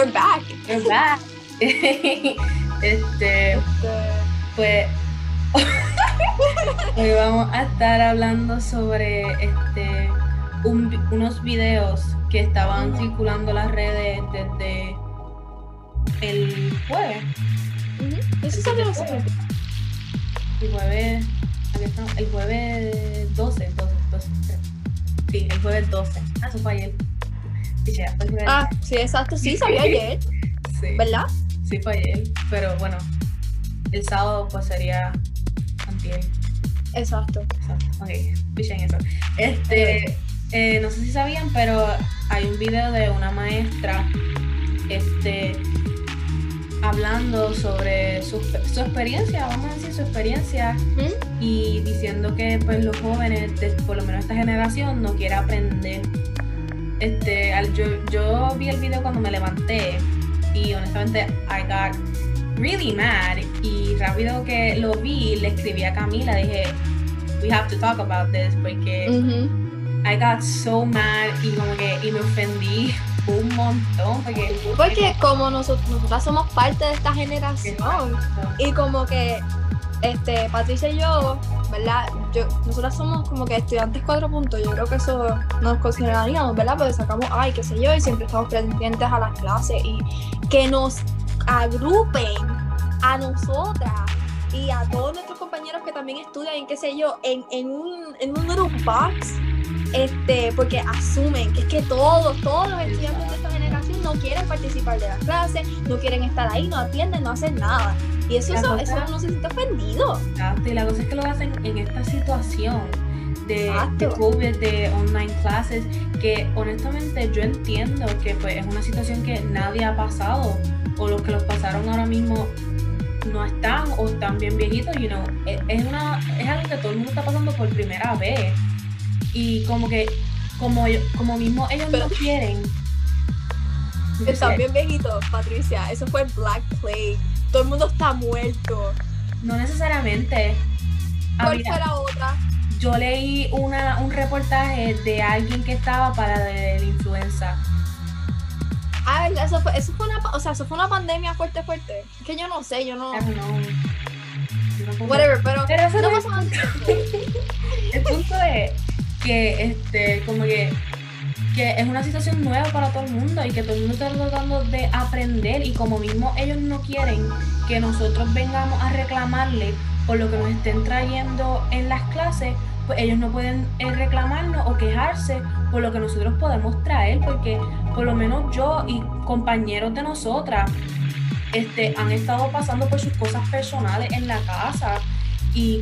we're back. We're back. este, pues hoy vamos a estar hablando sobre este unos videos que estaban circulando las redes desde el jueves. Eso salió el jueves. El jueves, el jueves 12, 12, 12, Sí, el jueves 12. Ah, eso fue ayer. Ah, sí, exacto, sí, salió ayer. Sí. ¿Verdad? Sí, fue ayer. Pero bueno, el sábado pues sería antier. Exacto. Exacto. Ok, pichen eso. Este, eh, no sé si sabían, pero hay un video de una maestra este, hablando sobre su, experiencia, vamos a decir su experiencia, y diciendo que pues los jóvenes, por lo menos esta generación, no quiere aprender. Este, yo, yo vi el video cuando me levanté y honestamente I got really mad y rápido que lo vi le escribí a Camila, dije, we have to talk about this porque I got so mad y como que y me ofendí un montón porque, porque como nosotros, nosotras somos parte de esta generación y como que este Patricia y yo, ¿verdad? Yo, nosotras somos como que estudiantes cuatro puntos, yo creo que eso nos consideraríamos, ¿verdad? Porque sacamos, ay, qué sé yo, y siempre estamos pendientes a las clases y que nos agrupen a nosotras y a todos nuestros compañeros que también estudian en qué sé yo, en, en un, en un little box este, porque asumen que es que todos, todos los estudiantes de esta generación no quieren participar de las clases, no quieren estar ahí, no atienden, no hacen nada. Y eso, eso, eso no se siente ofendido. y la cosa es que lo hacen en esta situación de, de, COVID, de online classes, que honestamente yo entiendo que pues es una situación que nadie ha pasado, o los que los pasaron ahora mismo no están o están bien viejitos, you know, es, una, es algo que todo el mundo está pasando por primera vez. Y como que como como mismo ellos no quieren. Están bien viejitos Patricia. Eso fue Black Plague todo el mundo está muerto no necesariamente ah, ¿cuál fue la otra? yo leí una, un reportaje de alguien que estaba para la influenza Ah, eso fue, eso fue una, o sea, eso fue una pandemia fuerte, fuerte. Que yo no sé, yo no. Whatever, pero, pero eso no, pasa El punto es que este, como que, que es una situación nueva para todo el mundo y que todo el mundo está tratando de aprender y como mismo ellos no quieren que nosotros vengamos a reclamarle por lo que nos estén trayendo en las clases, pues ellos no pueden eh, reclamarnos o quejarse por lo que nosotros podemos traer, porque por lo menos yo y compañeros de nosotras este, han estado pasando por sus cosas personales en la casa y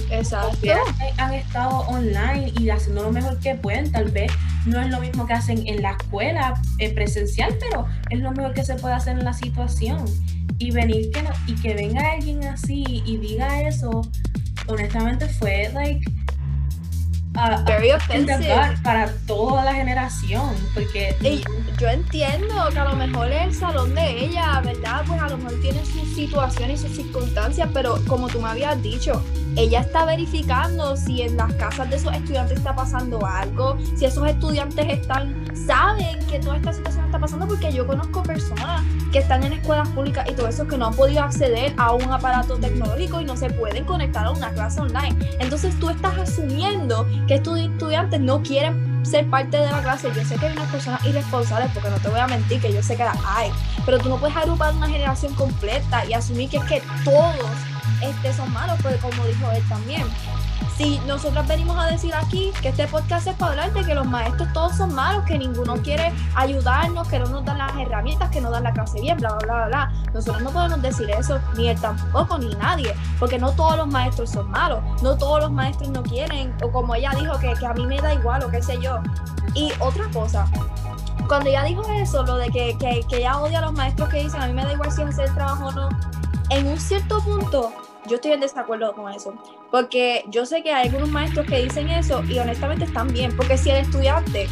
han estado online y haciendo lo mejor que pueden. Tal vez no es lo mismo que hacen en la escuela eh, presencial, pero es lo mejor que se puede hacer en la situación. Y venir que y que venga alguien así y diga eso, honestamente fue like Very offensive. para toda la generación, porque yo entiendo que a lo mejor el salón de ella, ¿verdad? Pues a lo mejor tiene su situación y sus circunstancias, pero como tú me habías dicho, ella está verificando si en las casas de esos estudiantes está pasando algo, si esos estudiantes están, saben que toda esta situación está pasando, porque yo conozco personas que están en escuelas públicas y todo eso que no han podido acceder a un aparato tecnológico y no se pueden conectar a una clase online. Entonces tú estás asumiendo que estos estudiantes no quieren ser parte de la clase. Yo sé que hay unas personas irresponsables, porque no te voy a mentir, que yo sé que las hay, pero tú no puedes agrupar una generación completa y asumir que es que todos este, son malos, porque como dijo él también, si nosotros venimos a decir aquí que este podcast es para hablar de que los maestros todos son malos, que ninguno quiere ayudarnos, que no nos dan las herramientas, que no dan la clase bien, bla, bla, bla, bla, nosotros no podemos decir eso, ni él tampoco, ni nadie, porque no todos los maestros son malos, no todos los maestros no quieren, o como ella dijo, que, que a mí me da igual, o qué sé yo. Y otra cosa, cuando ella dijo eso, lo de que, que, que ella odia a los maestros que dicen, a mí me da igual si hacer el trabajo o no, en un cierto punto, yo estoy en desacuerdo con eso. Porque yo sé que hay algunos maestros que dicen eso y honestamente están bien. Porque si el estudiante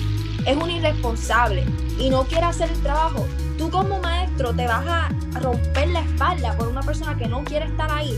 es un irresponsable y no quiere hacer el trabajo, tú como maestro te vas a romper la espalda por una persona que no quiere estar ahí.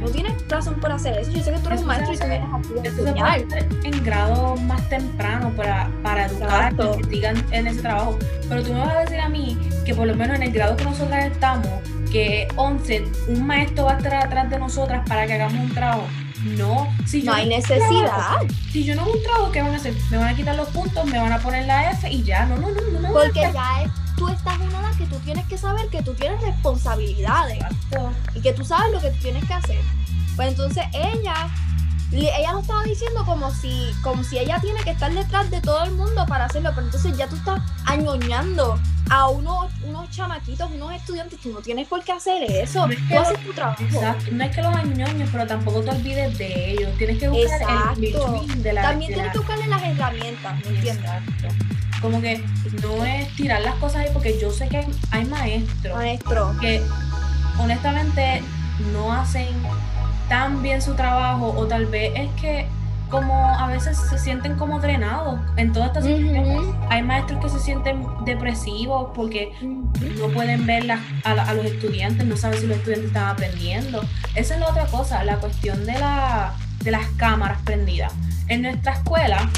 no tienes razón por hacer eso. Yo sé que tú eres un maestro y tú vienes a hacer en grado más temprano para, para educar que sigan en ese trabajo. Pero tú me vas a decir a mí que por lo menos en el grado que nosotras estamos, que 11, un maestro va a estar atrás de nosotras para que hagamos un trabajo. No, si no hay necesidad. si yo no hago un trabajo, ¿qué van a hacer? Me van a quitar los puntos, me van a poner la F y ya. No, no, no, no. no Porque ya es, tú estás en una edad que tú tienes que saber que tú tienes responsabilidades y que tú sabes lo que tú tienes que hacer. Pues entonces ella ella lo estaba diciendo como si, como si ella tiene que estar detrás de todo el mundo para hacerlo, pero entonces ya tú estás añoñando a unos, unos chamaquitos, unos estudiantes, tú no tienes por qué hacer eso, no tú haces tu trabajo. Exacto, no es que los añoñes, pero tampoco te olvides de ellos, tienes que buscar el de la También tienes que buscarle las herramientas, ¿me entiendes? Como que no es tirar las cosas ahí, porque yo sé que hay maestros Maestro. que honestamente no hacen tan bien su trabajo o tal vez es que como a veces se sienten como drenados en todas estas situaciones. Hay maestros que se sienten depresivos porque no pueden ver a, los estudiantes, no saben si los estudiantes están aprendiendo. Esa es la otra cosa, la cuestión de, la, de las cámaras prendidas. En nuestra escuela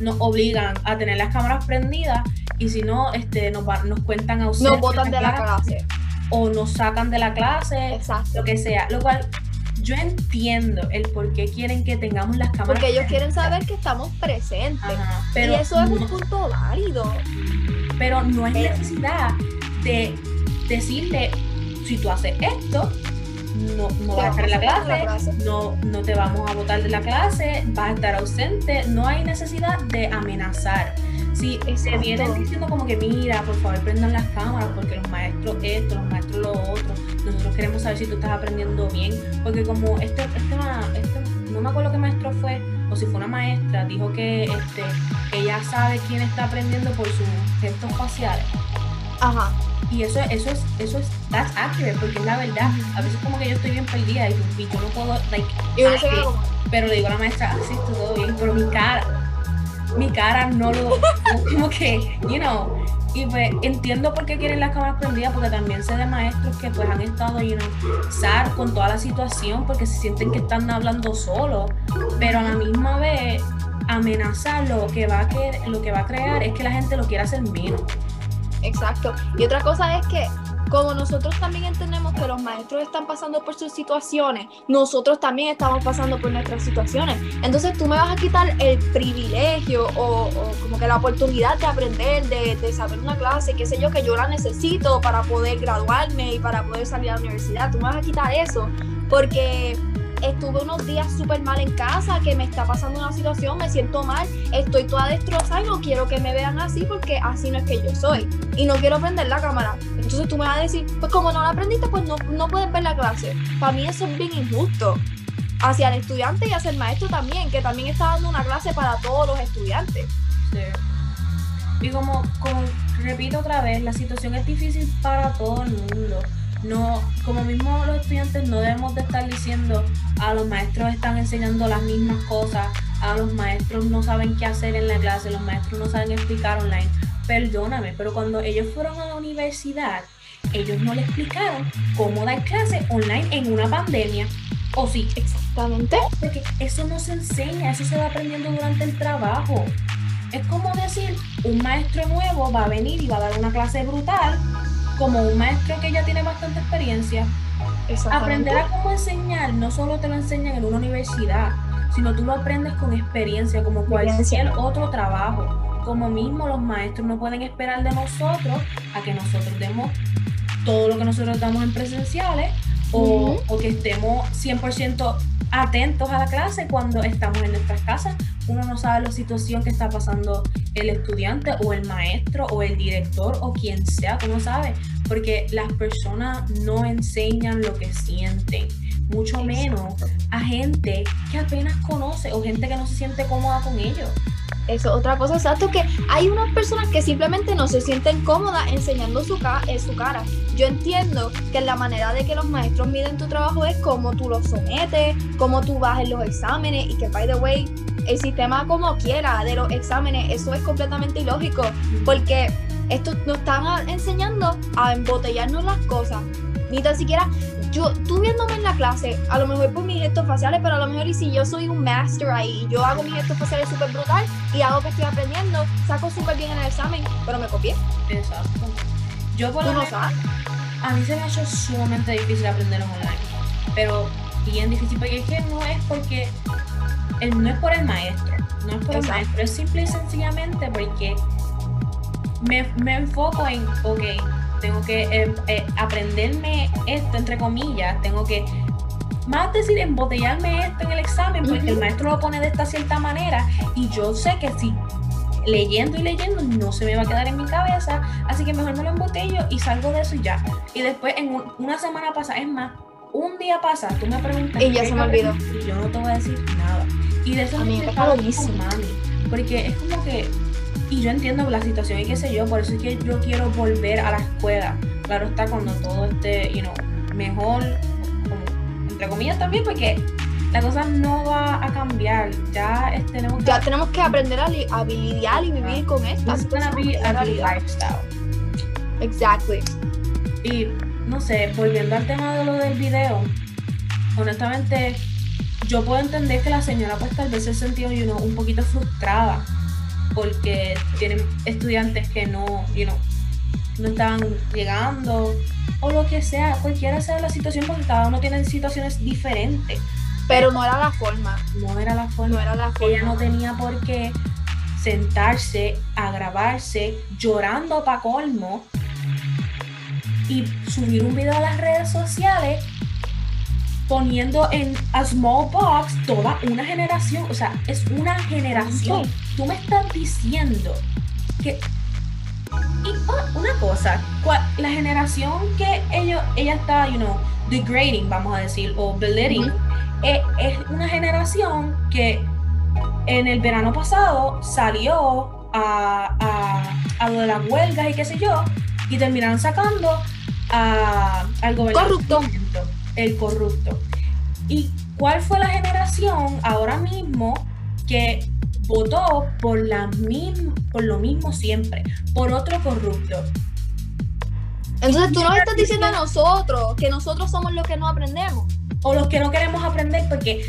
nos obligan a tener las cámaras prendidas y si no, este, nos, nos cuentan ausentes. Nos botan de la clase. O nos sacan de la clase, Exacto. lo que sea. Lo cual yo entiendo el por qué quieren que tengamos las cámaras. Porque ellos quieren saber que estamos presentes. pero y eso es un punto válido. Pero no es necesidad de decirle, si tú haces esto, no, no vas a estar en la clase, No, no te vamos a votar de la clase, vas a estar ausente. No hay necesidad de amenazar. Si se vienen diciendo como que mira, por favor prendan las cámaras porque los maestros esto, los maestros lo otro, nosotros queremos saber si tú estás aprendiendo bien, porque como este, este, este no me acuerdo qué maestro fue, o si fue una maestra, dijo que este, ella sabe quién está aprendiendo por sus gestos faciales. Ajá. Y eso, eso es, eso es, that's accurate, porque es la verdad. A veces como que yo estoy bien perdida y, yo no puedo, like, pero le digo a la maestra, ah, sí, todo bien, pero mi cara, mi cara no lo, como que, you know, y pues entiendo por qué quieren las cámaras prendidas, porque también sé de maestros que pues han estado, you know, zar con toda la situación porque se sienten que están hablando solo, pero a la misma vez amenazar lo que va a, que, lo que va a crear es que la gente lo quiera hacer menos. Exacto. Y otra cosa es que como nosotros también entendemos que los maestros están pasando por sus situaciones, nosotros también estamos pasando por nuestras situaciones. Entonces tú me vas a quitar el privilegio o, como que la oportunidad de aprender, de, de, saber una clase, qué sé yo, que yo la necesito para poder graduarme y para poder salir a la universidad. Tú me vas a quitar eso porque estuve unos días súper mal en casa, que me está pasando una situación, me siento mal, estoy toda destrozada y no quiero que me vean así porque así no es que yo soy. Y no quiero prender la cámara. Entonces tú me vas a decir, pues como no la aprendiste, pues no, no puedes ver la clase. Para mí eso es bien injusto. Hacia el estudiante y hacia el maestro también, que también está dando una clase para todos los estudiantes. Sí. Y como, como repito otra vez, la situación es difícil para todo el mundo no, como mismo los estudiantes no debemos de estar diciendo a los maestros están enseñando las mismas cosas, a los maestros no saben qué hacer en la clase, los maestros no saben explicar online. Perdóname, pero cuando ellos fueron a la universidad, ellos no le explicaron cómo dar clase online en una pandemia. ¿O sí? Exactamente. Porque eso no se enseña, eso se va aprendiendo durante el trabajo. Es como decir, un maestro nuevo va a venir y va a dar una clase brutal como un maestro que ya tiene bastante experiencia, aprender a cómo enseñar no solo te lo enseñan en una universidad, sino tú lo aprendes con experiencia, como cualquier otro trabajo. Como mismo los maestros no pueden esperar de nosotros a que nosotros demos todo lo que nosotros damos en presenciales o, o que estemos 100% atentos a la clase cuando estamos en nuestras casas. Uno no sabe la situación que está pasando el estudiante o el maestro o el director o quien sea, ¿cómo sabe? Porque las personas no enseñan lo que sienten, mucho menos a gente que apenas conoce o gente que no se siente cómoda con ellos. Eso, otra cosa, exacto, que hay unas personas que simplemente no se sienten cómodas enseñando su, en su cara. Yo entiendo que la manera de que los maestros miden tu trabajo es cómo tú lo sometes, cómo tú vas en los exámenes y que, by the way, el sistema como quiera de los exámenes, eso es completamente ilógico, porque esto nos están enseñando a embotellarnos las cosas. Ni tan siquiera yo, tú viéndome en la clase, a lo mejor por mis gestos faciales, pero a lo mejor y si yo soy un master ahí, yo hago mis gestos faciales súper brutal y hago que estoy aprendiendo, saco súper bien en el examen, pero me copié. Exacto. Yo por lo no menos- a mí se me ha hecho sumamente difícil aprender online. Pero bien difícil, porque es que no es porque. el- no es por el maestro. No es por el maestro. Es simple y sencillamente porque me, me enfoco en, ok, tengo que eh, eh, aprenderme esto, entre comillas. Tengo que. Más decir, embotellarme esto en el examen, porque el maestro lo pone de esta cierta manera. Y yo sé que si leyendo y leyendo no se me va a quedar en mi cabeza, así que mejor me lo embotello y salgo de eso y ya. Y después en un- una semana pasa, es más, un día pasa, tú me preguntas Y ya ¿qué se me olvidó. y yo no te voy a decir nada. Y de eso A me mismo. con mami, porque es como que y yo entiendo la situación y qué sé yo, por eso es que yo quiero volver a la escuela. Claro está cuando todo esté, you know, mejor, como, entre comillas también, porque la cosa no va a cambiar. Ya tenemos que Ya tenemos que aprender a, li- a lidiar y vivir con esta be situación, a lifestyle. Exactly. Y no sé, volviendo al tema de lo del video, honestamente, yo puedo entender que la señora pues tal vez se sentió you know, un poquito frustrada porque tienen estudiantes que no, you know, no estaban llegando o lo que sea, cualquiera sea la situación porque cada uno tiene situaciones diferentes. Pero no era la forma. No era la forma. No era la ella no forma. tenía por qué sentarse a grabarse llorando para colmo y subir un video a las redes sociales poniendo en a small box toda una generación, o sea, es una generación. Tú me estás diciendo que y ah, una cosa, la generación que ellos ella está, you know, degrading, vamos a decir, o belittling, eh, es una generación que en el verano pasado salió a, a, a lo de las huelgas y qué sé yo, y terminaron sacando a, al gobernador Corrupto. El corrupto. ¿Y cuál fue la generación ahora mismo que votó por, la misma, por lo mismo siempre, por otro corrupto? Entonces tú nos estás diciendo a nosotros que nosotros somos los que no aprendemos. o los que no queremos aprender porque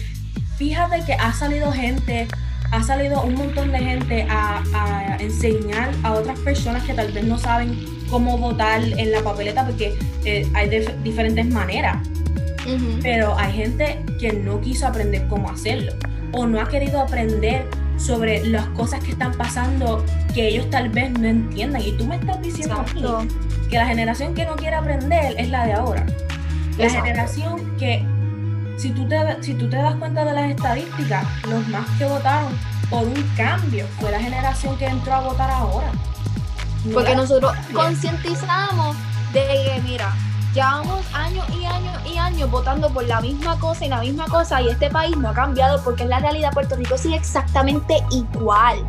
fíjate que ha salido gente, ha salido un montón de gente a, a enseñar a otras personas que tal vez no saben cómo votar en la papeleta porque eh, hay dif- diferentes maneras, Ujú. pero hay gente que no quiso aprender cómo hacerlo o no ha querido aprender sobre las cosas que están pasando que ellos tal vez no entiendan y tú me estás diciendo a mí que la generación que no quiere aprender es la de ahora. La Exacto. generación que, si tú, te, si tú te das cuenta de las estadísticas, los más que votaron por un cambio fue la generación que entró a votar ahora. No Porque nosotros concientizamos de que, mira, llevamos años y años y años votando por la misma cosa y la misma cosa y este país no ha cambiado porque en la realidad Puerto Rico sigue exactamente igual.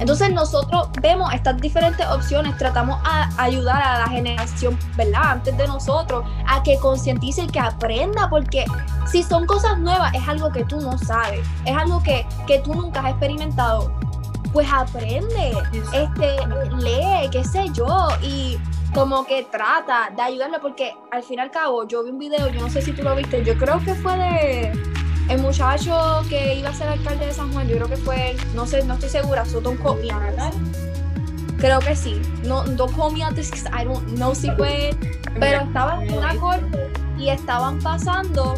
Entonces nosotros vemos estas diferentes opciones, tratamos a ayudar a la generación, ¿verdad? Antes de nosotros, a que concientice y que aprenda porque si son cosas nuevas es algo que tú no sabes, es algo que, que tú nunca has experimentado, pues aprende este, lee, qué sé yo, y como que trata de ayudarlo, porque al fin y al cabo yo vi un video, yo no sé si tú lo viste, yo creo que fue de el muchacho que iba a ser alcalde de San Juan, yo creo que fue, no sé, no estoy segura, so don't quote me on it. Creo que sí, no, this, 'cause I don't know si fue pero estaban en una corte y estaban pasando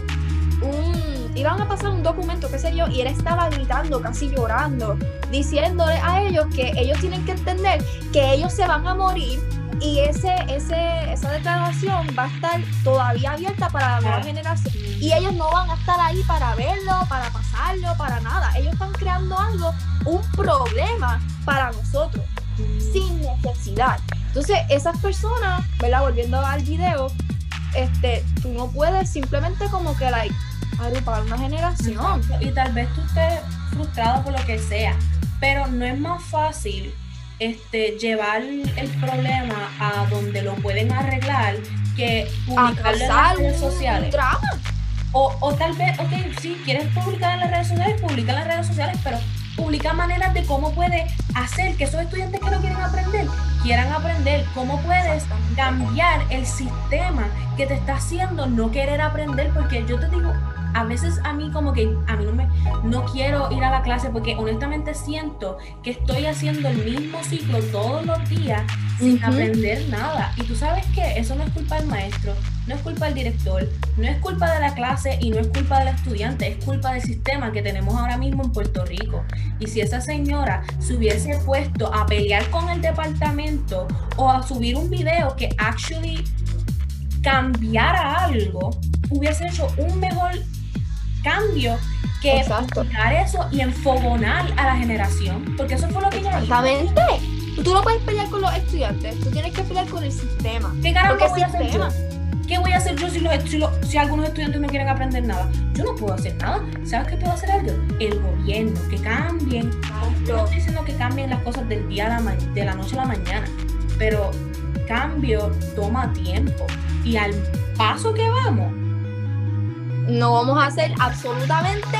un, iban a pasar un documento, qué sé yo, y él estaba gritando, casi llorando, diciéndole a ellos que ellos tienen que entender que ellos se van a morir y ese, ese, esa declaración va a estar todavía abierta para la nueva generación. Y ellos no van a estar ahí para verlo, para pasarlo, para nada. Ellos están creando algo, un problema para nosotros sin necesidad. Entonces, esas personas, ¿verdad? Volviendo al video, este, tú no puedes simplemente como que, like, agrupar una generación. Exacto. Y tal vez tú estés frustrado por lo que sea, pero no es más fácil este, llevar el problema a donde lo pueden arreglar que publicarlo en las redes un sociales. drama. O, o tal vez, ok, si quieres publicar en las redes sociales, publica en las redes sociales, pero publica maneras de cómo puede hacer que esos estudiantes que no quieren aprender quieran aprender, cómo puedes cambiar el sistema que te está haciendo no querer aprender, porque yo te digo, a veces a mí como que a mí no me no quiero ir a la clase porque honestamente siento que estoy haciendo el mismo ciclo todos los días sin aprender nada. Y tú sabes que eso no es culpa del maestro, no es culpa del director, no es culpa de la clase y no es culpa del estudiante, es culpa del sistema que tenemos ahora mismo en Puerto Rico. Y si esa señora se hubiese puesto a pelear con el departamento o a subir un video que actually cambiara algo, hubiese hecho un mejor cambio que explicar eso y enfogonar a la generación, porque eso fue lo que yo Exactamente. Tú no puedes pelear con los estudiantes, tú tienes que pelear con el sistema. ¿Qué carajo voy a hacer yo? ¿Qué voy a hacer yo si, los, si, algunos estudiantes no quieren aprender nada? Yo no puedo hacer nada. ¿Sabes qué puedo hacer algo? El gobierno, que cambien. Yo no estoy diciendo que cambien las cosas del día a la, de la noche a la mañana, pero cambio toma tiempo. Y al paso que vamos, no vamos a hacer absolutamente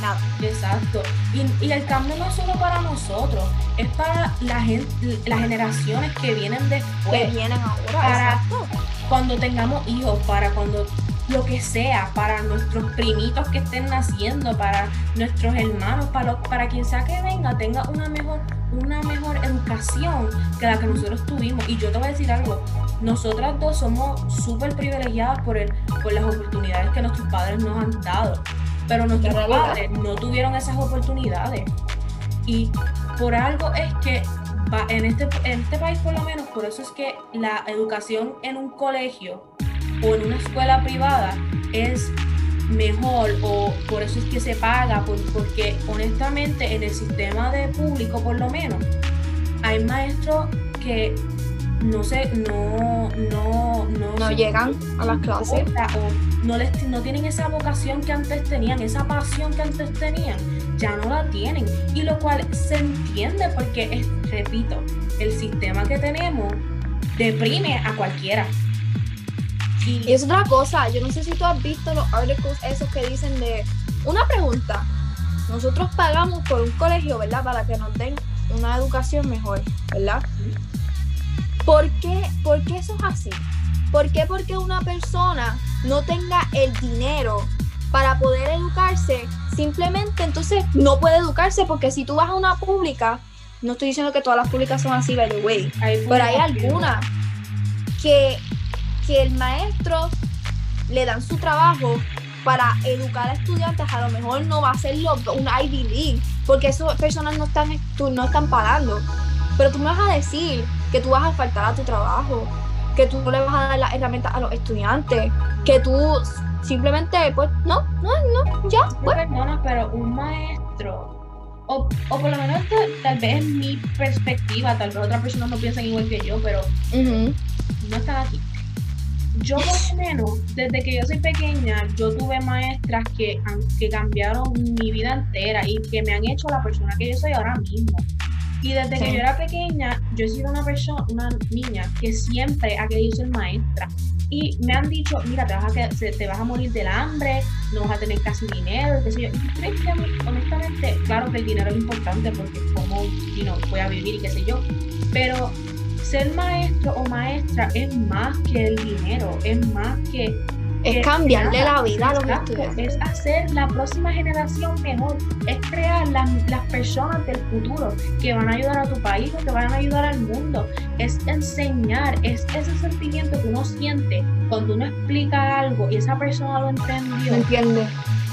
nada. Exacto. Y, el cambio no es solo para nosotros, es para la gente, las generaciones que vienen después. Que vienen ahora. Para cuando tengamos hijos, para cuando lo que sea, para nuestros primitos que estén naciendo, para nuestros hermanos, para, para quien sea que venga, tenga una mejor, una mejor educación que la que nosotros tuvimos. Y yo te voy a decir algo, nosotras dos somos súper privilegiadas por, el, por las oportunidades que nuestros padres nos han dado, pero nuestros padres no tuvieron esas oportunidades. Y por algo es que en este, en este país por lo menos, por eso es que la educación en un colegio o en una escuela privada es mejor o por eso es que se paga, porque honestamente en el sistema de público por lo menos hay maestros que no sé, no, no, no, no llegan a las clases o no les no tienen esa vocación que antes tenían, esa pasión que antes tenían, ya no la tienen. Y lo cual se entiende porque, repito, el sistema que tenemos deprime a cualquiera. Y es otra cosa, yo no sé si tú has visto los articles esos que dicen de una pregunta. Nosotros pagamos por un colegio, ¿verdad? Para que nos den una educación mejor, ¿verdad? ¿Por qué, ¿Por qué eso es así? ¿Por qué porque una persona no tenga el dinero para poder educarse, simplemente entonces no puede educarse porque si tú vas a una pública, no estoy diciendo que todas las públicas son así, by the way, pero hay algunas que, que el maestro le dan su trabajo para educar a estudiantes, a lo mejor no va a ser un Ivy League, porque esas personas no están, no están pagando. Pero tú me vas a decir que tú vas a faltar a tu trabajo, que tú no le vas a dar las herramientas a los estudiantes, que tú simplemente, pues, no, no, no, ya. Pues. Perdona, pero un maestro, o, o por lo menos tal vez en mi perspectiva, tal vez otras personas no piensan igual que yo, pero no están aquí. Yo por lo menos, desde que yo soy pequeña, yo tuve maestras que, que cambiaron mi vida entera y que me han hecho la persona que yo soy ahora mismo. Y desde que yo era pequeña, yo he sido una persona, una niña que siempre ha querido ser maestra. Y me han dicho, mira, te vas a, te vas a morir del hambre, no vas a tener casi dinero, qué sé yo. Y honestamente, claro que el dinero es importante porque como you know, voy a vivir y qué sé yo. Pero ser maestro o maestra es más que el dinero, es más que es cambiarle la vida a los estudiantes. Es hacer la próxima generación mejor. Es crear las, personas del futuro que van a ayudar a tu país o que van a ayudar al mundo. Es enseñar. Es ese sentimiento que uno siente cuando uno explica algo y esa persona lo entendió. entiende?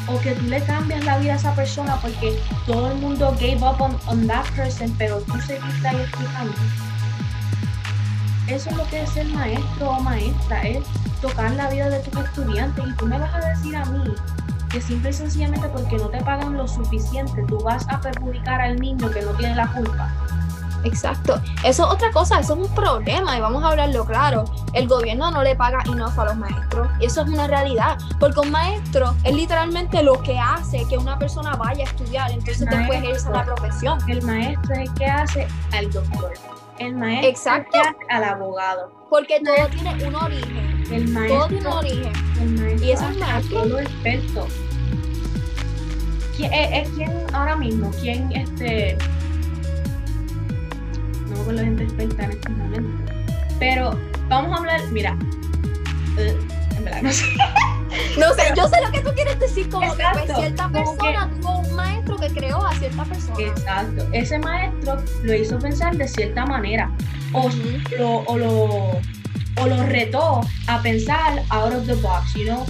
O que tú le cambias la vida a esa persona porque todo el mundo gave up on, on that person, pero tú seguiste ahí explicando. Eso es lo que es ser maestro o maestra, es tocar la vida de tus estudiantes y tú me vas a decir a mí que simple y sencillamente porque no te pagan lo suficiente, tú vas a perjudicar al niño que no tiene la culpa. Exacto. Eso es otra cosa, eso es un problema y vamos a hablarlo claro. El gobierno no le paga enough a los maestros. Eso es una realidad. Porque un maestro es literalmente lo que hace que una persona vaya a estudiar, entonces después ejerce la profesión. El maestro es el que hace al doctor. El maestro Exacto. es el que hace al abogado. Porque todo tiene un origen. El maestro, todo tiene un origen. El maestro y eso es maestro. todo experto. ¿quién, es, quién ahora mismo? ¿Quién este no con la gente experta en este momento? Pero vamos a hablar, mira, eh, en verdad no sé. No sé, yo sé lo que tú quieres decir, como que Exacto, pues, cierta persona tuvo un maestro que creó a cierta persona. Exacto. Ese maestro lo hizo pensar de cierta manera. O lo, o lo, o lo retó a pensar out of the box, you know?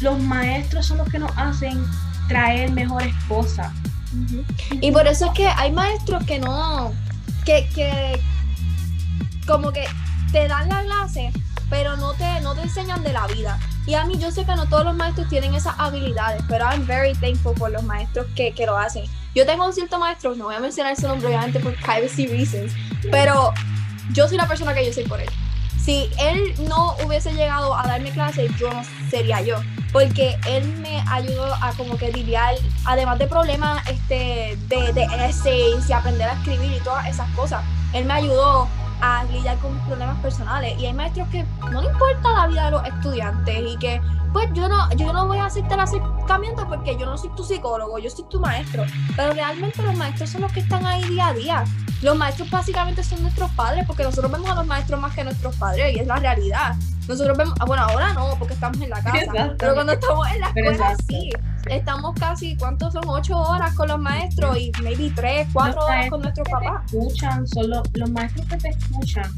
Los maestros son los que nos hacen traer mejores cosas. Y por eso es que hay maestros que no, que, que como que te dan la clase, pero no te, no te enseñan de la vida. Y a mí yo sé que no todos los maestros tienen esas habilidades, pero I'm very thankful por los maestros que, que lo hacen. Yo tengo un cierto maestro, no voy a mencionar su nombre obviamente por privacy reasons, pero yo soy la persona que yo soy por él. Si él no hubiese llegado a darme clase, yo no sería yo. Porque él me ayudó a como que lidiar, además de problemas este, de, de y aprender a escribir y todas esas cosas. Él me ayudó a lidiar con mis problemas personales. Y hay maestros que no le importa la vida de los estudiantes y que pues yo no, yo no voy a hacerte el porque yo no soy tu psicólogo, yo soy tu maestro. Pero realmente los maestros son los que están ahí día a día. Los maestros básicamente son nuestros padres porque nosotros vemos a los maestros más que nuestros padres y es la realidad. Nosotros vemos, ah, bueno, ahora no, porque estamos en la casa, pero cuando estamos en la escuela sí. Estamos casi, ¿cuántos son? Ocho horas con los maestros y maybe tres, cuatro horas con nuestros papás. Te escuchan, son los, los maestros que te escuchan.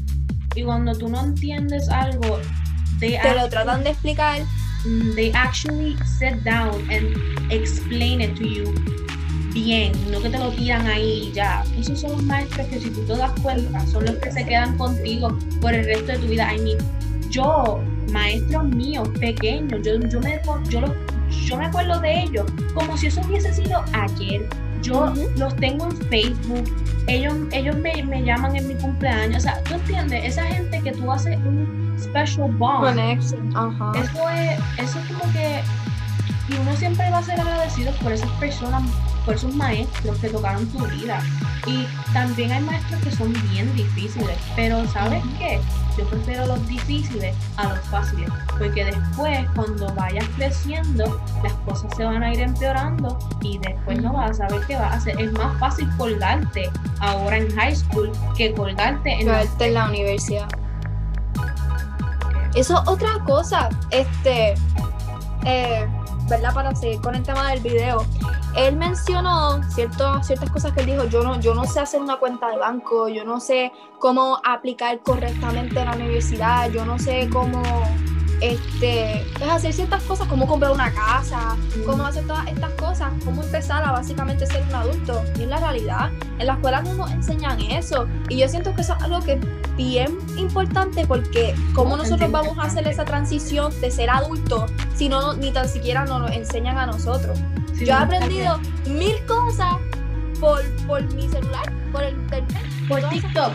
Y cuando tú no entiendes algo, Te lo tratan de explicar. Mm, they actually sit down and explain it to you bien, no que te lo tiran ahí ya. Esos son los maestros que si tú te das cuenta, son los que se quedan contigo por el resto de tu vida. I mean, yo, maestros míos, pequeños, yo, yo, me, yo, yo me acuerdo de ellos como si eso hubiese sido ayer. Yo los tengo en Facebook, ellos, ellos me, me llaman en mi cumpleaños. O sea, ¿tú entiendes? Esa gente que tú haces un special bond. Connection. Ajá. Eso es, eso es como que. Y uno siempre va a ser agradecido por esas personas, por esos maestros que tocaron tu vida. Y también hay maestros que son bien difíciles. Pero ¿sabes qué? Yo prefiero los difíciles a los fáciles. Porque después, cuando vayas creciendo, las cosas se van a ir empeorando. Y después no vas a saber qué vas a hacer. Es más fácil colgarte ahora en high school que colgarte en la en la universidad. Eso es otra cosa, este, eh, ¿verdad? Para seguir con el tema del video. Él mencionó cierto, ciertas cosas que él dijo, yo no, yo no sé hacer una cuenta de banco, yo no sé cómo aplicar correctamente en la universidad, yo no sé cómo este, pues hacer ciertas cosas, cómo comprar una casa, cómo hacer todas estas cosas, cómo empezar a básicamente ser un adulto. Y es la realidad. En la escuela no nos enseñan eso. Y yo siento que eso es algo que es bien importante porque cómo nosotros vamos a hacer esa transición de ser adulto si no ni tan siquiera nos lo enseñan a nosotros. Sí, Yo he aprendido mil cosas por, por mi celular, por el internet. Por TikTok.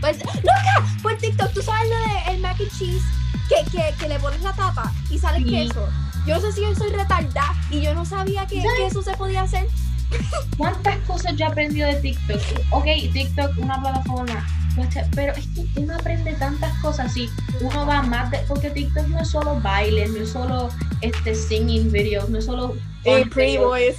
pues, loca, por TikTok, tú sabes lo de el mac and cheese, que, que, que le pones la tapa y sale Sí. queso. Yo no sé si yo soy retardada y yo no sabía que, que eso se podía hacer. ¿Cuántas cosas yo he aprendido de TikTok? Ok, TikTok, una plataforma. Pero es que uno aprende tantas cosas y uno va más de. Porque TikTok no es solo baile, no es solo este singing videos, no es solo. Fun pretty boys.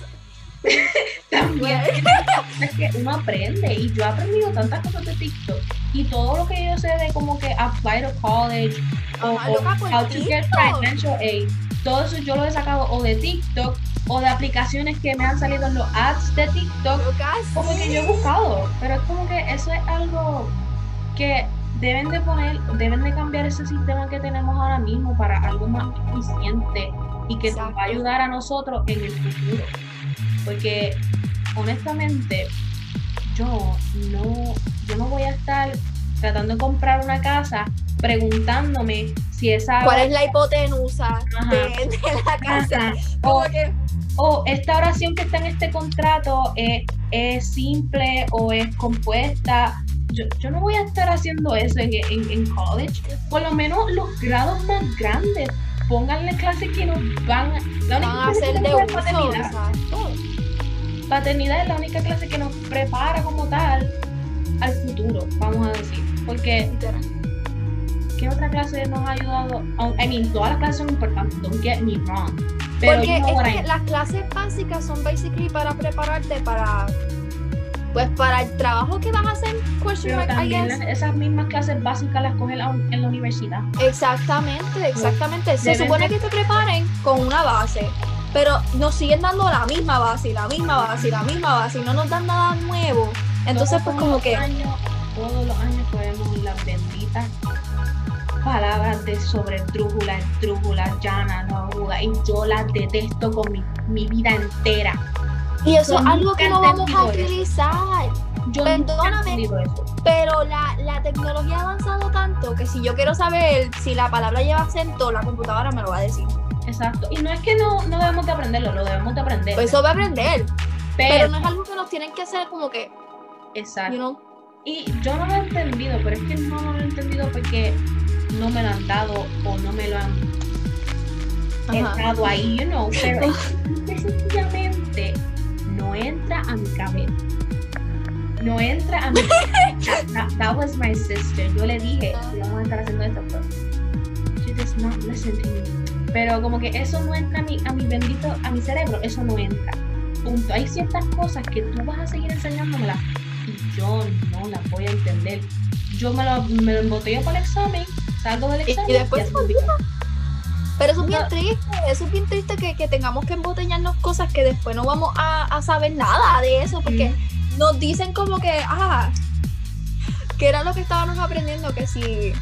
También es que uno aprende y yo he aprendido tantas cosas de TikTok y todo lo que yo sé de como que apply to college o, Ajá, loca, how to get financial aid, todo eso yo lo he sacado o de TikTok o de aplicaciones que me han salido en los ads de TikTok Loca, como que yo he buscado, pero es como que eso es algo que deben de poner, deben de cambiar ese sistema que tenemos ahora mismo para algo más eficiente y que nos va a ayudar a nosotros en el futuro. Porque honestamente, yo no, yo no voy a estar tratando de comprar una casa preguntándome si esa ¿Cuál es la hipotenusa de, de la casa? O, que, o esta oración que está en este contrato es, es simple o es compuesta. Yo, yo no voy a estar haciendo eso en, en, en college. Por lo menos los grados más grandes, pónganle clases que nos van, la única van a ser de uso. paternidad. Exacto. Paternidad es la única clase que nos prepara como tal al futuro, vamos a decir. Porque. ¿qué otra clase nos ha ayudado? Oh, I mean, todas las clases son importantes, don't get me wrong. Pero Porque you know what es que las clases básicas son basically para prepararte para pues para el trabajo que vas a hacer, question Pero mark, I también guess. las- esas mismas clases básicas las cogen en la universidad. Exactamente, exactamente. Se Deben supone de- que te preparen con una base, pero nos siguen dando la misma base, la misma base, la misma base, y no nos dan nada nuevo. Entonces, pues como que, años- todos los años podemos las benditas palabras de sobre drújula, drújula, llana, no, y yo las detesto con mi, mi vida entera. y eso yo es algo que no vamos a utilizar. Yo Perdóname. Pero la, la tecnología ha avanzado tanto que si yo quiero saber si la palabra lleva acento, la computadora me lo va a decir. Exacto. Y no es que no, no debemos de aprenderlo, lo debemos de aprender. Pues eso va a aprender, pero pero, no es algo que nos tienen que hacer como que, exacto. you know, Y yo no lo he entendido, pero es que no lo he entendido porque no me lo han dado o no me lo han Ajá. estado ahí, you know. Pero sencillamente no entra a mi cabeza. No entra a mi cabeza. That, that was my sister. Yo le dije, Ah. "Sí, vamos a estar haciendo esto, pero she does not listen to me. Pero como que eso no entra a mi, a mi bendito, a mi cerebro, eso no entra. Punto. Hay ciertas cosas que tú vas a seguir enseñándomelas y yo no las voy a entender. Yo me lo, me lo embotello para el examen, salgo del Y- y examen después olvidó. Pero eso es bien triste, eso es bien triste que, que tengamos que embotellarnos cosas que después no vamos a, a saber nada de eso, porque nos dicen como que, ah, que era lo que estábamos aprendiendo, que si,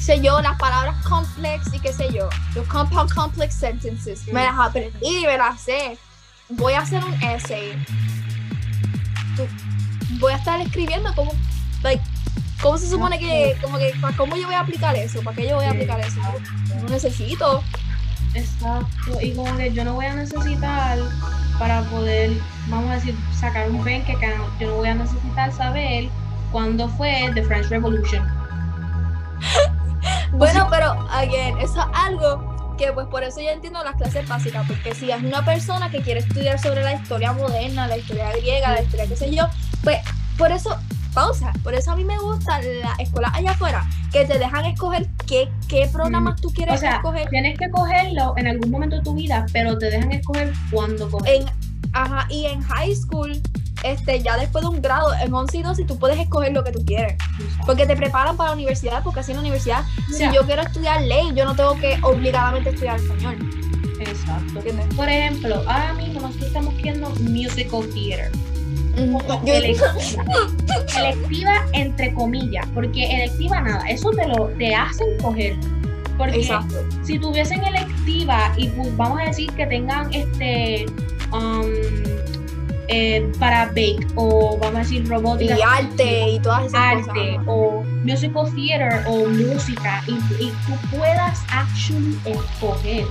sé yo, las palabras complex y qué sé yo, los compound complex sentences, me las aprendí, me las sé. Voy a hacer un essay. Tú- Voy a estar escribiendo como, like, ¿cómo se supone que, como que, cómo yo voy a aplicar eso? ¿Para qué yo voy a aplicar eso? No necesito. Exacto, y como que yo no voy a necesitar para poder, vamos a decir, sacar un bank account, yo no voy a necesitar saber cuándo fue The French Revolution. Bueno, pero, again, eso es algo que pues por eso yo entiendo las clases básicas, porque si es una persona que quiere estudiar sobre la historia moderna, la historia griega, la historia qué sé yo, pues por eso, pausa, por eso a mí me gusta la escuela allá afuera, que te dejan escoger qué, qué programas tú quieres O sea, escoger tienes que cogerlo en algún momento de tu vida, pero te dejan escoger cuándo cogerlo. en, ajá, y en high school, este, ya después de un grado, en 11 y 12, tú puedes escoger lo que tú quieres. Porque te preparan para la universidad, porque así en la universidad, Mira, si yo quiero estudiar ley, yo no tengo que obligadamente estudiar español. Exacto. ¿Entiendes? Por ejemplo, ahora mismo nosotros estamos viendo musical theater. Electiva. Electiva entre comillas, porque electiva nada, eso te lo te hacen coger. Porque Exacto. si tuviesen electiva y pues, vamos a decir que tengan este um, eh, para bake o vamos a decir robótica Y arte y todas esas arte cosas. o musical theater o música y, y tú puedas actually escoger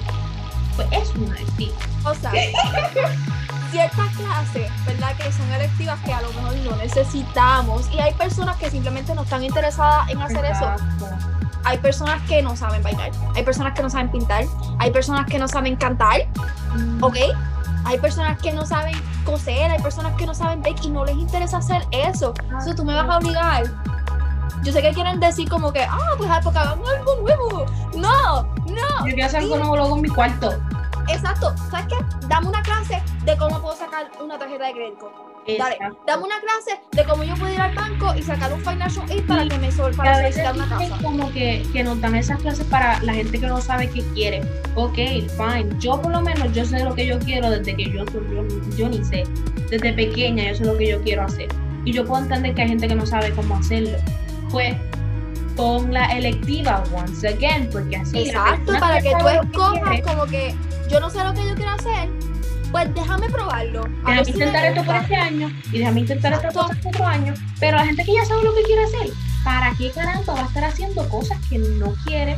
pues es una electiva O sea, ciertas clases, ¿verdad? Que son electivas que a lo mejor no necesitamos. Y hay personas que simplemente no están interesadas en hacer eso. Exacto. Hay personas que no saben bailar. Hay personas que no saben pintar. Hay personas que no saben cantar. Mm, ¿Ok? Hay personas que no saben coser. Hay personas que no saben bake y no les interesa hacer eso. Eso tú me vas a obligar. Yo sé que quieren decir como que, ah, pues ah, porque hagamos algo nuevo. No, no. yo quiero hacer algo nuevo luego en mi cuarto Exacto. ¿Sabes qué? Dame una clase de cómo puedo sacar una tarjeta de crédito. Dale, dame una clase de cómo yo puedo ir al banco y sacar un financial aid para que me sol para a veces una casa. como que, que nos dan esas clases para la gente que no sabe qué quiere. Ok, fine. Yo por lo menos yo sé lo que yo quiero desde que yo, yo, yo ni sé. Desde pequeña yo sé lo que yo quiero hacer. Y yo puedo entender que hay gente que no sabe cómo hacerlo. Pues pon la electiva once again, porque así. Exacto, para que tú escojas como que yo no sé lo que yo quiero hacer, pues déjame probarlo. A Déjame si intentar esto por este año y déjame intentar esto por este otro año. Pero la gente que ya sabe lo que quiere hacer, ¿para qué caramba va a estar haciendo cosas que no quiere?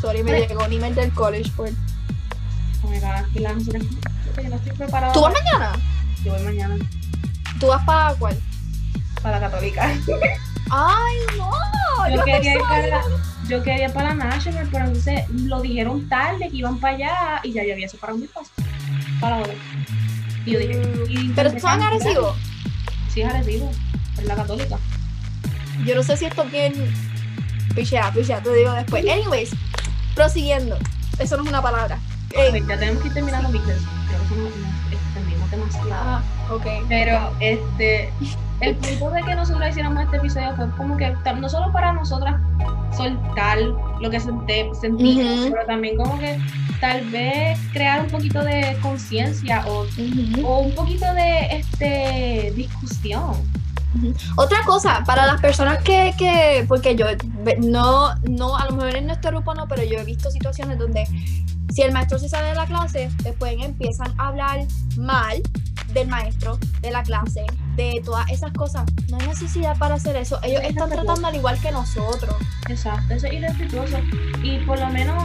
Sorry, me llegó un email del college por. Oh my God, la no estoy preparada. ¿Tú vas mañana? Yo voy mañana ¿Tú vas para cuál? para la católica. Ay, no. Yo Yo, quería, ir para, yo quería ir para la National, pero entonces lo dijeron tarde que iban para allá y ya yo había separado mi paso para ahora. Y yo dije, y Mm, Pero en cancelar. Arecibo. Sí, es Arecibo, es la católica. Yo no sé si esto es bien. Pichea, pichea, te digo después. Anyways, prosiguiendo. Eso no es una palabra. Eh, ya tenemos que ir terminando porque creo que nos, nos extendimos demasiado. ah, ok. Pero este, el punto de que nosotros hiciéramos este episodio fue como que no solo para nosotras soltar lo que sentimos, Ujú. pero también como que tal vez crear un poquito de conciencia o, o un poquito de este discusión. Otra cosa, para las personas que, que porque yo no, no, a lo mejor en nuestro grupo no, pero yo he visto situaciones donde si el maestro se sale de la clase, después empiezan a hablar mal del maestro, de la clase, de todas esas cosas. No hay necesidad para hacer eso. Ellos Es están tratando al igual que nosotros. Exacto, eso es irrespetuoso. Y por lo menos,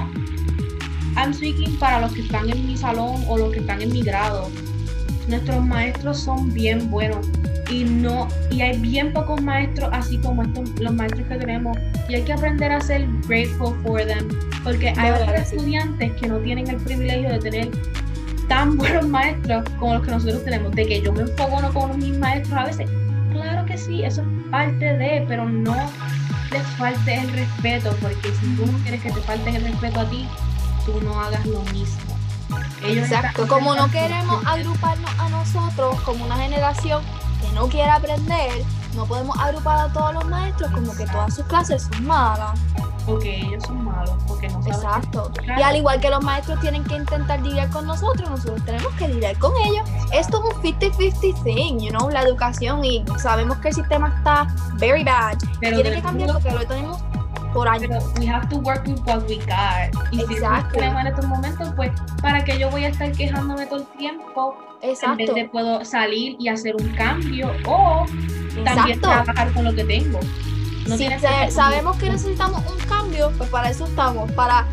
I'm speaking para los que están en mi salón o los que están en mi grado. Nuestros maestros son bien buenos y no y hay bien pocos maestros así como estos los maestros que tenemos y hay que aprender a ser grateful for them porque hay otros estudiantes que no tienen el privilegio de tener tan buenos maestros como los que nosotros tenemos de que yo me enfoco con mis maestros a veces claro que sí eso es parte de pero no les falte el respeto, porque si tú no quieres que te falten el respeto a ti, tú no hagas lo mismo. Ellos Exacto. Como no queremos agruparnos a nosotros como una generación que no quiere aprender, no podemos agrupar a todos los maestros como que todas sus clases son malas. Porque ellos son malos, porque no saben. Exacto. Y al igual que los maestros tienen que intentar lidiar con nosotros, nosotros tenemos que lidiar con ellos. Esto es un 50-50 thing, you know, la educación y sabemos que el sistema está very bad. Pero Tiene que cambiar porque lo tenemos por años. Pero we have to work with what we got. Y si es un Exacto. problema en estos momentos, pues, ¿para que yo voy a estar quejándome todo el tiempo? En Exacto. vez de puedo salir y hacer un cambio o también Exacto. trabajar con lo que tengo. No Si que sabemos que necesitamos un cambio, pues para eso estamos, para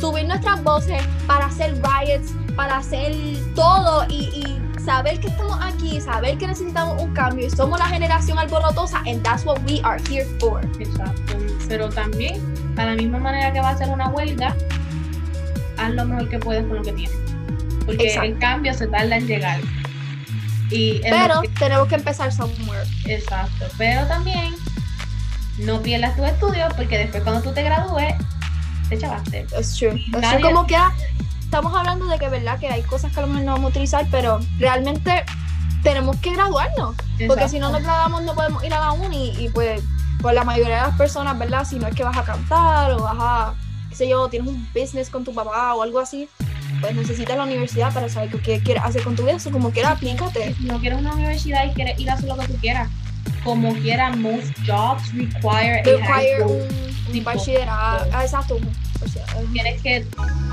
subir nuestras voces, para hacer riots, para hacer todo y, y saber que estamos aquí, saber que necesitamos un cambio y somos la generación alborotosa and that's what we are here for. Exacto. Pero también, a la misma manera que va a ser una huelga, haz lo mejor que puedes con lo que tienes. Porque Exacto. el cambio se tarda en llegar. Y Pero que- tenemos que empezar somewhere. exacto. Pero también, no pierdas tus estudios porque después cuando tú te gradúes, te chavaste. It's true. Nadie- Como quiera, estamos hablando de que verdad que hay cosas que a lo mejor no vamos a utilizar, pero realmente tenemos que graduarnos. Porque si no nos graduamos no podemos ir a la uni y pues, pues la mayoría de las personas, ¿verdad? Si no es que vas a cantar o vas a, qué sé yo, tienes un business con tu papá o algo así, pues necesitas la universidad para saber qué quieres hacer con tu vida. Eso como quiera, aplícate. Si no quieres una universidad y quieres ir a hacer lo que tú quieras, como quiera, most jobs require, a high Require school. un, un tipo- bachillerato. Ah, exacto. un tienes que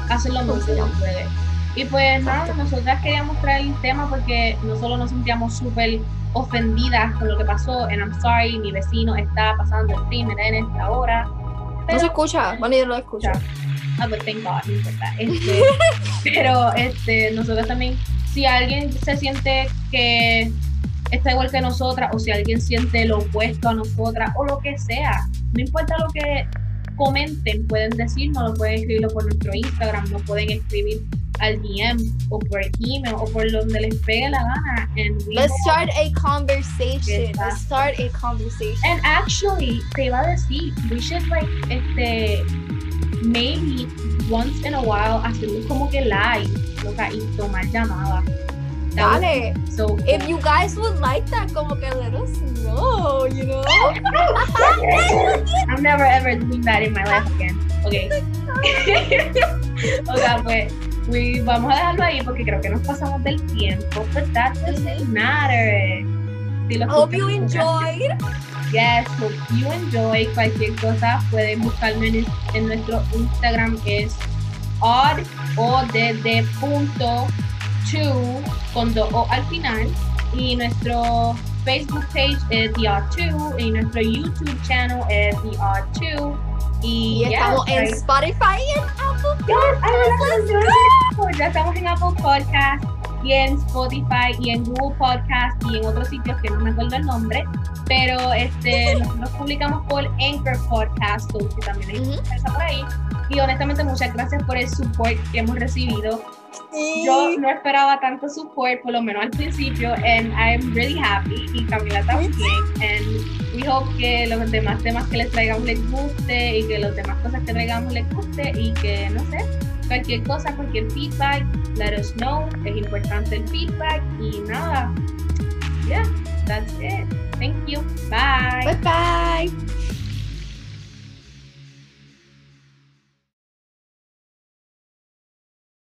hacer lo que puedes. Y pues nada, nosotras queríamos traer el tema porque nosotros nos sentíamos súper ofendidas con lo que pasó en I'm sorry, mi vecino está pasando el crimen en esta hora. No Pero, se escucha. Bueno, yo lo escucho. ah, pues thank God, no importa. Este, pero este, nosotros también, si alguien se siente que está igual que nosotras, o si alguien siente lo opuesto a nosotras, o lo que sea, no importa lo que comenten, pueden decirnos, lo pueden escribirlo por nuestro Instagram, nos pueden escribir al DM o por email o por donde les pegue la gana. And Let's start a conversation. Exacto. Let's start a conversation. And actually, te iba a decir, we should like, este, maybe once in a while hacer como que live, loca, y tomar llamadas. That Dale. So cool. If you guys would like that, como que let us know, you know? I'm never ever doing that in my life again. Okay. o sea, pues, we, vamos a dejarlo ahí porque creo que nos pasamos del tiempo, but that doesn't matter. Si hope you enjoyed. Yes, hope you enjoy. Cualquier cosa pueden buscarme en, en nuestro Instagram que es odd o de punto two con do o al final y nuestro Facebook page es The Odd Two y nuestro YouTube channel es The Odd Two y, Y yeah, estamos en right. Spotify y en Apple Yes, Podcasts. go. Ya estamos en Apple Podcast y en Spotify y en Google Podcast y en otros sitios que no me acuerdo el nombre. Pero este, nosotros publicamos por Anchor Podcast, que también hay prensa por ahí. Y honestamente, muchas gracias por el support que hemos recibido. Sí. Yo no esperaba tanto support, por lo menos al principio, and I'm really happy. Y Camila también. And we hope que los demás temas que les traigamos les guste y que las demás cosas que traigamos les guste y que, no sé, cualquier cosa, cualquier feedback, let us know. Es importante el feedback y nada. Yeah, that's it. Thank you. Bye. Bye bye.